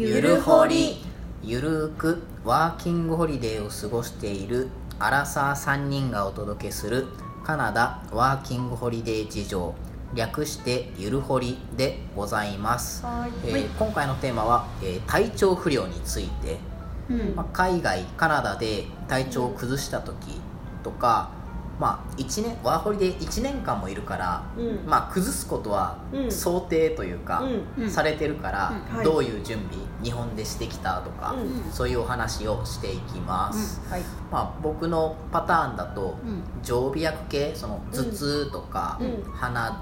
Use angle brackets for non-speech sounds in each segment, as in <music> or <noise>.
ゆるほり。ゆるーくワーキングホリデーを過ごしているアラサー3人がお届けするカナダワーキングホリデー事情。略してゆるほりでございます、はい。えー今回のテーマは、えー体調不良について、うん。まあ、海外カナダで体調を崩した時とか、まあ、1年ワーホリで1年間もいるから、うん。まあ、崩すことはうん。想定というか、うん。うん。されてるから、うん。はい。どういう準備日本でしてきたとか、うん。そういうお話をしていきます、はい。まあ、僕のパターンだと、うん。常備薬系その頭痛とか、うん。鼻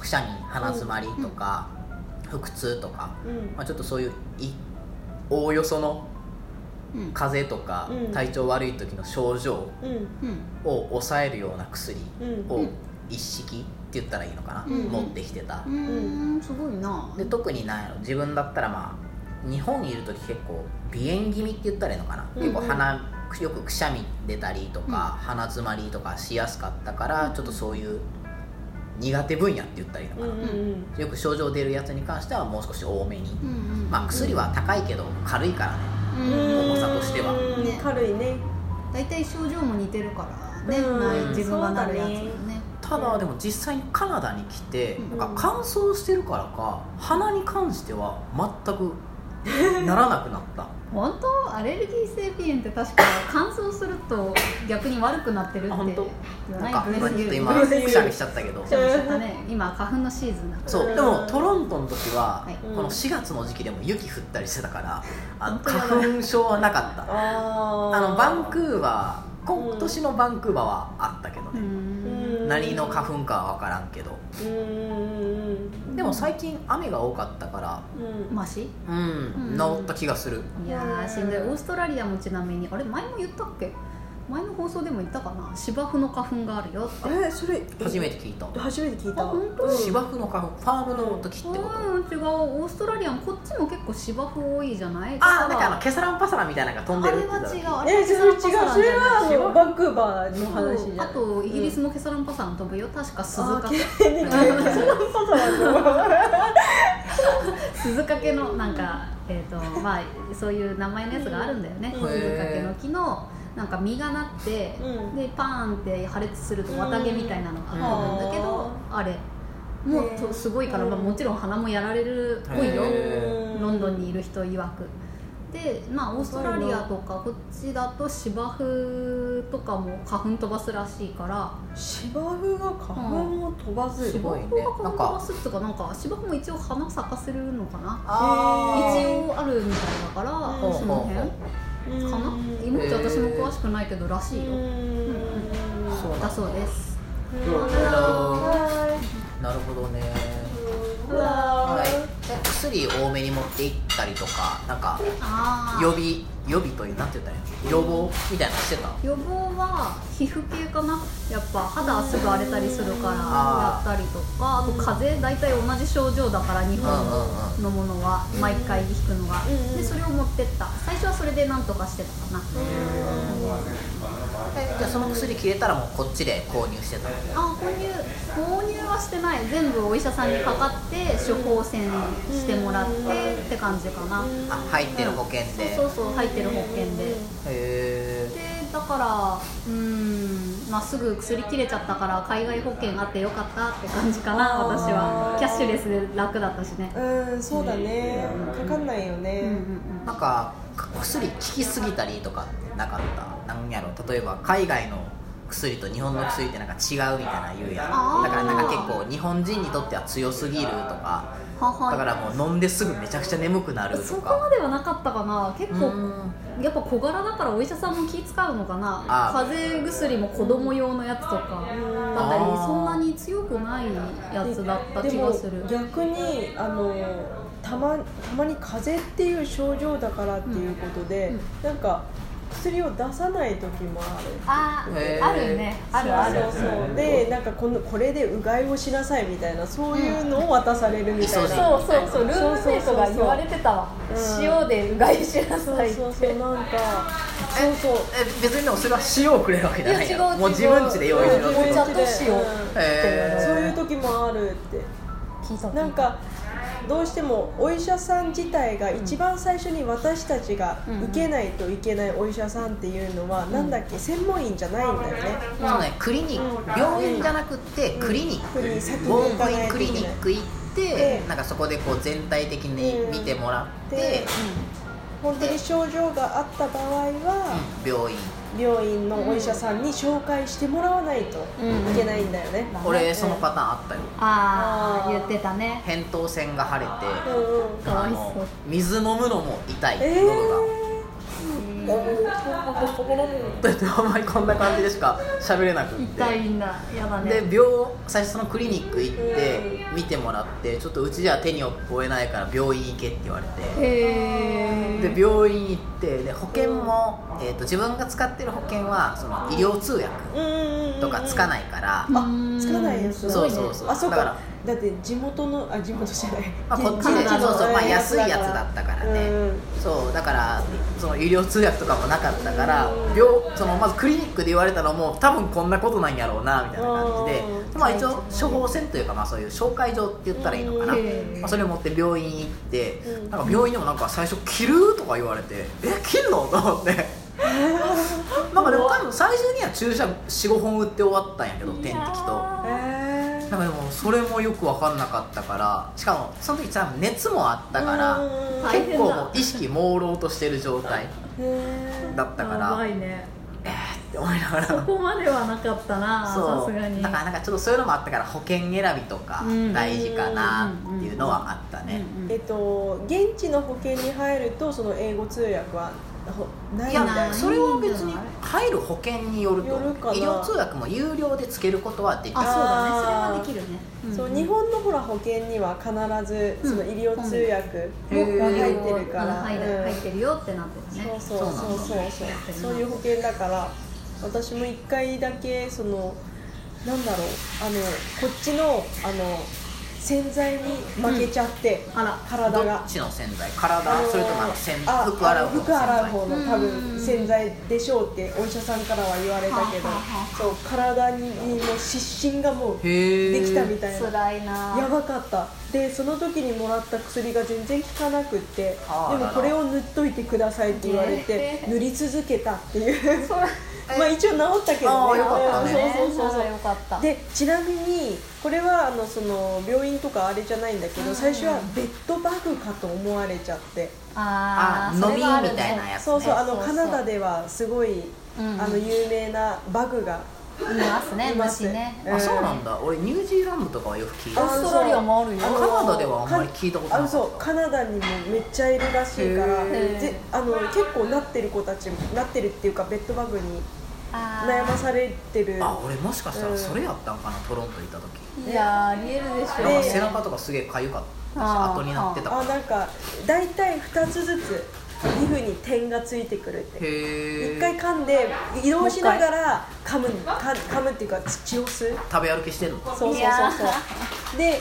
くしゃみ鼻詰まりとか、腹痛とか、うん。まあ、ちょっとそういういおおよそのうん風邪とか、うん。体調悪い時の症状うん。うんを抑えるような薬うん。を一式って言ったらいいのかな、うん。持ってきてた、うん。すごいな。で特になんやろ自分だったらまあ日本にいる時結構鼻炎気味って言ったらいいのかな、うん。結構鼻よくくしゃみ出たりとか、鼻詰まりとかしやすかったから、ちょっとそういう苦手分野って言ったらいいのかな、うんうんよく症状出るやつに関してはもう少し多めに、うんうんまあ薬は高いけど軽いからね。うん重さとしては。うん。ね軽いね。大体症状も似てるからね。うん。ない自分がなるやつそうだねね。ただでも実際にカナダに来て、うん。なんか乾燥してるからか鼻に関しては全くならなくなった本当アレルギー性鼻炎って確か乾燥すると逆に悪くなってるってあ本当？言わなんかないちょっと今くしゃみしちゃったけど。ね今花粉のシーズンだから。そうでもトロントの時は、はい。この4月の時期でも雪降ったりしてたからあの花粉症はなかった。あのバンクーバー今年のバンクーバーはあったけどうね、ん何の花粉かは分からんけど。でも最近雨が多かったから。うん。マシ？うん、うん治った気がする。いやーしんどい。オーストラリアもちなみにあれ前も言ったっけ？前の放送でも言ったかな？芝生の花粉があるよって。えそれ初めて聞いた。初めて聞いた。あ本当？うん。芝生の花粉ファームの時ってこと、うん違う。オーストラリアもこっちも結構芝生多いじゃない？ああなんだかあのケサランパサラみたいなのが飛んでるってあれは違う。あれはえそれ違う。それはあのバンクーバーの話じゃん。あとイギリスもケサランパサラン飛ぶよ。確か鈴あ鹿ーね鈴掛のなんか、えーとまあ、そういう名前のやつがあるんだよね、うん。鈴掛の木のなんか実がなって、うん。でパーンって破裂すると綿毛みたいなのが飛ぶんだけど、あれ。もうとすごいから、まあ、もちろん鼻もやられるっぽいよ。へロンドンにいる人曰く。でまあオーストラリアとかこっちだと芝生とかも花粉飛ばすらしいから。芝生が花粉を飛ばすすごいね。芝生が花粉飛ばすっていうかなんか芝生も一応花咲かせるのかな。あ一応あるみたいだから、うんその辺かな？いまいち私も詳しくないけどらしいよ、そうだそうです。なるほどね。うわはい薬多めに持って行ったりとかなんか予備予備というなんて言ったらいいの？予防みたいなのしてた予防は皮膚系かな？やっぱ肌すぐ荒れたりするからあやったりとかあと風邪大体同じ症状だから日本うんのものは毎回引くのが。うんでそれを持ってった。最初はそれでなんとかしてたかなえじゃあその薬切れたらもうこっちで購入してたあ購入購入はしてない。全部お医者さんにかかって処方箋してもらってって感じかな。あ入ってる保険で。そうそうそう入ってる保険で。へえでだからうーんまあすぐ薬切れちゃったから海外保険あってよかったって感じかな私は。キャッシュレスで楽だったしね。うんそうだね。かかんないようんうんねなんか薬効きすぎたりとかってなかった？なんやろ？例えば海外の薬と日本の薬ってなんか違うみたいな言うやん。だからなんか結構日本人にとっては強すぎるとか。だからもう飲んですぐめちゃくちゃ眠くなるそとか。こまではなかったかな。結構うん。やっぱ小柄だからお医者さんも気使うのかな。あ風邪薬も子供用のやつとか。だったりそんなに強くないやつだった気がする。逆にあのたまたまに風邪っていう症状だからっていうことで、うん。なんか薬を出さない時もある。ああるね。あるある。そうそうそう。でなんかこのこれでうがいをしなさいみたいなそういうのを渡されるみたいな、うん。そうそうそう。ルームメイトが言われてたわ。うん塩でうがいしなそうさいって。そうそうなんか。そうそう。え別にでもそれは塩をくれるわけじゃないいや違う違う。もう自分家で用意しろうんって。お茶と塩うんそういう時もあるって。聞いたなんかどうしてもお医者さん自体が一番最初に私たちが受けないといけないお医者さんっていうのは、なんだっけ専門医じゃないんだよね、そうねクリニック。病院じゃなくてクリニック。クリ先に行かないークリといけないニック行ってでなんかそこでこう全体的に見てもらってで本当に症状があった場合は、うん。病院病院のお医者さんに紹介してもらわないといけないんだよね、うん。俺そのパターンあったよ。ああ言ってたね。扁桃腺が腫れてうんうんかわいそう。あの水飲むのも痛い。え喉が。あんまりこんな感じでしか喋れなくって痛いんだやだね。で病最初そのクリニック行って見てもらってちょっとうちじゃ手に負えないから病院行けって言われて。へえで病院行ってで保険も、えー、と自分が使ってる保険はその医療通訳とかつかないから、あつかないやつ。だそうそうそう。あそうだからかだって地元のあ地元じゃない、まあ、こっちのそうそう、まあ、安いやつだったからね、うん。そうだからその医療通訳とかもなかったからうん。病そのまずクリニックで言われたのも多分こんなことなんやろうなみたいな感じで。うんまあ一応処方箋というかまあそういう紹介状って言ったらいいのかな、うん。まあ、それを持って病院行って、うん。なんか病院でもなんか最初「切る?」とか言われて「え切るの?」と思って。<laughs> なんかでも多分最終的には注射45本打って終わったんやけど点滴と。へなんかでもそれもよく分かんなかったからしかもその時多分熱もあったから結構もう意識朦朧としてる状態へだったかやらばいね。えーって思いながら。そこまではなかったなさそう。すがに。だからなんかちょっとそういうのもあったから保険選びとかうん。大事かなっていうのはあったね。うんえっと現地の保険に入るとその英語通訳はほないいんだよ。やそれは別に入る保険によると医療通訳も有料でつけることはできる。あそうだね。それはできるね。そう日本のほら保険には必ずその医療通訳うん。が入ってるから、うんうん。入ってるよってなってるね。そうそうそうそう。そうそういう保険だから私も一回だけそのなんだろうあのこっちのあの洗剤に負けちゃって、あら。ど体が。っちの洗剤？体、あのそれともあの洗あ服洗う方の服洗う洗方の多分洗剤でしょうってお医者さんからは言われたけどそう体にもう湿疹がもうできたみたいな。辛いな。やばかった。でその時にもらった薬が全然効かなくってでもこれを塗っといてくださいって言われてえー塗り続けたっていうまあ一応治ったけどね。よかったね。うんそうそうそうそう。よかった。でちなみにこれはあのその病院とかあれじゃないんだけど最初はベッドバグかと思われちゃって。あーあ飲みみたいなやつね。そうそうあのそうそう。カナダではすごいうん。あの有名なバグがいますねいます虫ね。うんあそうなんだ。俺ニュージーランドとかはよく聞いたオーストラリアもあるよカナダではあんまり聞いたことなかったあそうカナダにもめっちゃいるらしいからぜあの結構なってる子たちもなってるっていうかベッドバグに悩まされてる。あ俺もしかしたらそれやったんかな、トロント行った時。いやーありえるでしょ。なんかで背中とかすげえ痒かったし後になってたから。あなんか大体2つずつ皮膚に点がついてくるって。一回噛んで移動しながら噛むか噛むっていうか血を吸う。食べ歩きしてんの？そうそうそうそう。でえっ、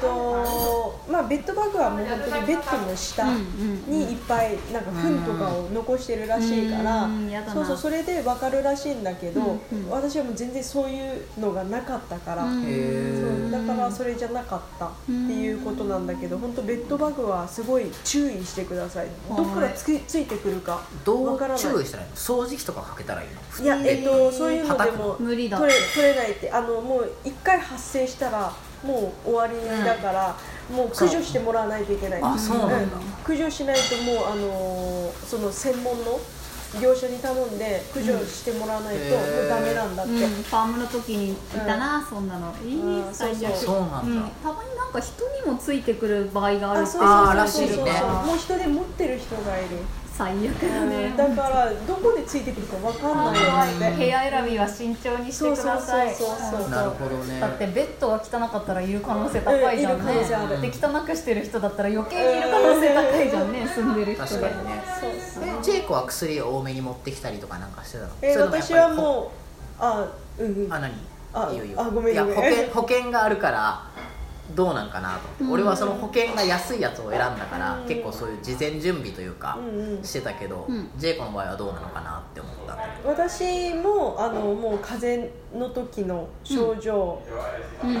とまあベッドバグはもう本当にベッドの下にいっぱいなんか糞とかを残してるらしいからそうそうそれで分かるらしいんだけど、うんうん。私はもう全然そういうのがなかったから、そうだからそれじゃなかったっていうことなんだけど本当ベッドバグはすごい注意してください。どっからつきついてくるか。どうわからない。注意したらいいの？掃除機とかかけたらいいの？いやえっとそういうのでも無理だ。取れ取れないって。あのもう一回発生したらもう終わりだから、もう駆除してもらわないといけない。あそうなんだ。駆除しないともうあのその専門の業者に頼んで駆除してもらわないとダメなんだって、うん、ファームの時にいたな、そんなの。いいうん。最悪そう。そうなんだ、うん、たまになんか人にもついてくる場合があるってそうらそうそうそう。しいね。もう人で持ってる人がいる、最悪だね、だからどこでついてくるかわかんないはいよって部屋選びは慎重にしてください。そうそうそうそう。なるほどね。だってベッドが汚かったらいる可能性高いじゃんね。で汚くしてる人だったら余計にいる可能性高いじゃんね住んでる人で。確かにね。そうそう。えジェイコは薬を多めに持ってきたりとかなんかしてたの？え私はもうあうんうん。あ何？あいいよいいよ。あごめん。いや保険保険があるからどうなんかなと、うん。俺はその保険が安いやつを選んだから、うん。結構そういう事前準備というか、うんうん。してたけど、うん。ジェイコの場合はどうなのかなって思った。私もあのもう風邪の時の症状、うんうん。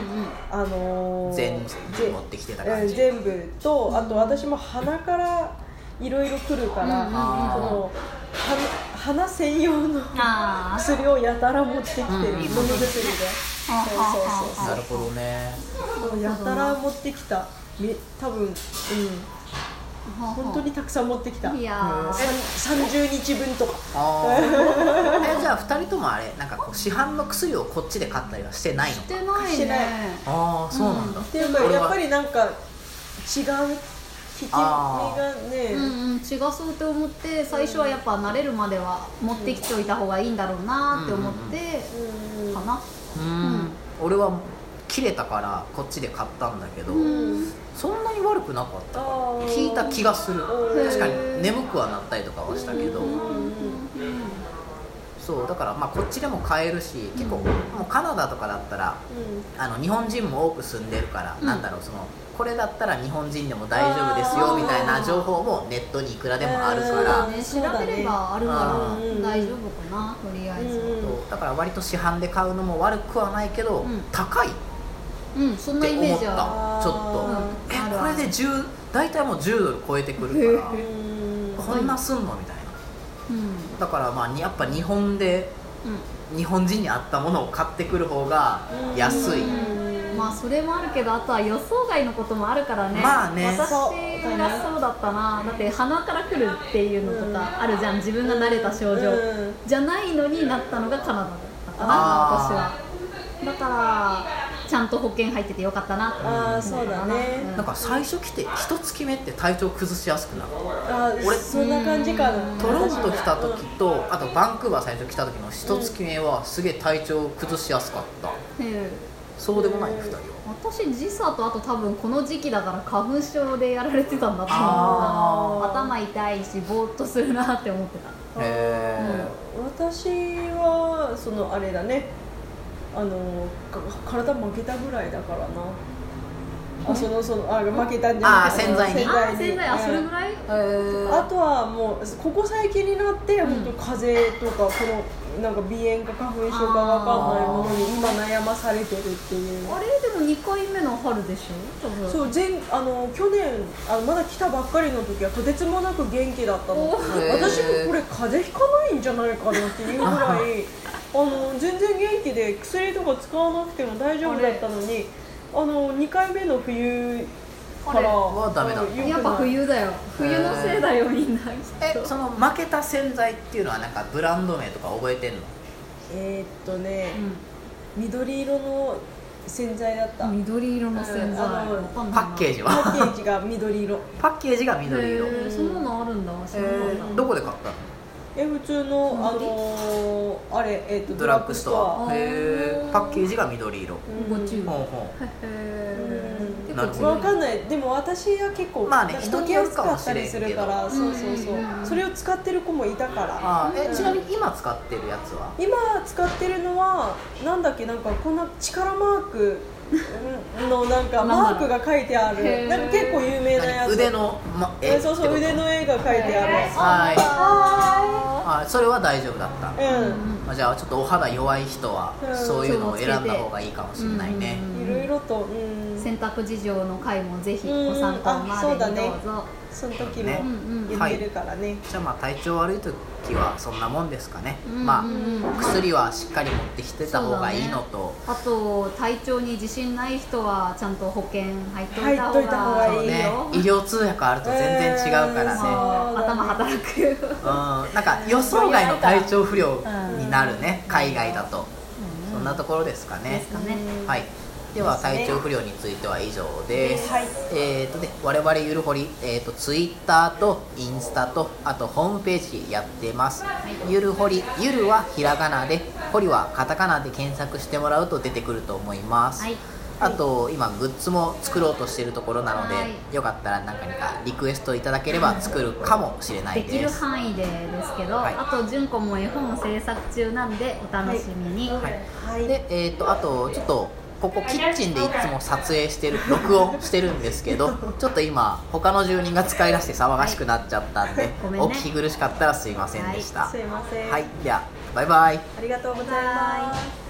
あのー全部ぜ持ってきてたう感じ。ん全部とあと私も鼻からいろいろ来るから、うんうんうん。その鼻鼻専用の薬をやたら持ってきてる、うん。うん飲み薬で、はそうははそう。なるほどね。そうそうやたら持ってきため多分うん。本当にたくさん持ってきた。いやー。さん30日分とか。<laughs> えじゃあ2人ともあれなんかこう市販の薬をこっちで買ったりはしてないのしてな？いしてないね。ああそうなんだ、うん。っていうかやっぱりなんか違う効き目あがね、うんうん違そうって思って最初はやっぱ慣れるまでは持ってきておいた方がいいんだろうなって思ってうん。かな。うん。俺は切れたからこっちで買ったんだけど、うん。そんなに悪くなかったあー。聞いた気がする。うん。確かに眠くはなったりとかはしたけど、うんそうだからまあこっちでも買えるし結構もうカナダとかだったらうん。あの日本人も多く住んでるから、うん。なんだろうそのこれだったら日本人でも大丈夫ですよみたいな情報もネットにいくらでもあるから、だね。調べればあるからうん。大丈夫かなとりあえずだから割と市販で買うのも悪くはないけど、うん。高い。っうんそんなイて思った。メージちょっと、うん。えこれで10大体もう10ドル超えてくるから。うん。こんなすんの？みたいなだからまあにやっぱ日本でう日本人に合ったものを買ってくる方が安い、まあそれもあるけどあとは予想外のこともあるからね。まあね。私がそうだったな。だって鼻から来るっていうのとかあるじゃん。自分が慣れた症状。うん。じゃないのになったのがカナダだったかな私はゃんと保険入っててよかったなって思あーそうだね。うん。なんか最初来て一月目って体調崩しやすくなるあ俺そんな感じかな。トロント来た時とあとバンクーバー最初来た時の一月目はすげえ体調崩しやすかった。ええそうでもない2人は。私時差とあと多分この時期だから花粉症でやられてたんだと思う頭痛いしぼーっとするなって思ってた。へえ私はそのあれだねあのか体負けたぐらいだからな。あそのそのあ負けたんじゃなくてあー洗剤に。ああ洗剤あそれうんぐらい？あとはもうここ最近になって本当風邪とかこのなんか鼻炎か花粉症かわかんないものに今悩まされてるっていう。あれ？でも2回目の春でしょ？そう前あの去年あのまだ来たばっかりの時はとてつもなく元気だったの。私もこれ風邪ひかないんじゃないかなっていうぐらいあの全然元気で薬とか使わなくても大丈夫だったのにあの2回目の冬からはダメだ。やっぱ冬だよ冬のせいだよみんな。えその負けた洗剤っていうのはなんかブランド名とか覚えてんの？えーっとね、緑色の洗剤だった、うん緑色の洗剤。パッケージパはッケージが緑色。パッケージが緑色。そんなのあるんだ。知らなかった。えーどこで買ったの？え普通のあ緑のーあれ、えーっとドラッグストア。あへー。えパッケージが緑色。うん。ご注意ほうほへー。なるほどわかんない。でも私は結構まあね人によるかもしれんけど。飲みやすかったりするからそうそうそう、それを使ってる子もいたから。あーえうん。ちなみに今使ってるやつは？今使ってるのはなんだっけ？なんかこんな力マーク <laughs> のなんかマークが書いてある。なんか結構有名なやつ。何？腕の、ま、えそうそう腕の絵が書いてある。はい。はああそれは大丈夫だった。うん。まあじゃあちょっとお肌弱い人はうんそういうのを選んだ方がいいかもしれないね。うんいろいろと、うん、洗濯事情の回もぜひご参考までにどそうだね。その時ね。も言ってるからね、じゃあまあ体調悪い時はそんなもんですかね、うんまあ薬はしっかり持ってきてた方がいいのと、あと体調に自信ない人はちゃんと保険入っといた方がいいがいいね。よ医療通訳あると全然違うからね、えー頭働く。うん。なんか予想外の体調不良になるね、海外だと、そんなところですかね。かね。うんはい。では体調不良については以上です、はい。えーとね、我々ゆるほり、えー、とツイッターとインスタとあとホームページやってます、ゆるほりゆるはひらがなでほりはカタカナで検索してもらうと出てくると思います、はいあと今グッズも作ろうとしているところなので、はい。よかったら何かにかリクエストいただければ作るかもしれないできるです範囲でですけど、はい。あと純子も絵本制作中なんでお楽しみに、はい。はい。で、えー、とあとちょっとここキッチンでいつも撮影してる <laughs> 録音してるんですけどちょっと今他の住人が使い出して騒がしくなっちゃったんで、ごめんね。お聞き苦しかったらすいませんでした。すいません。はい、ではバイバイ。ありがとうございます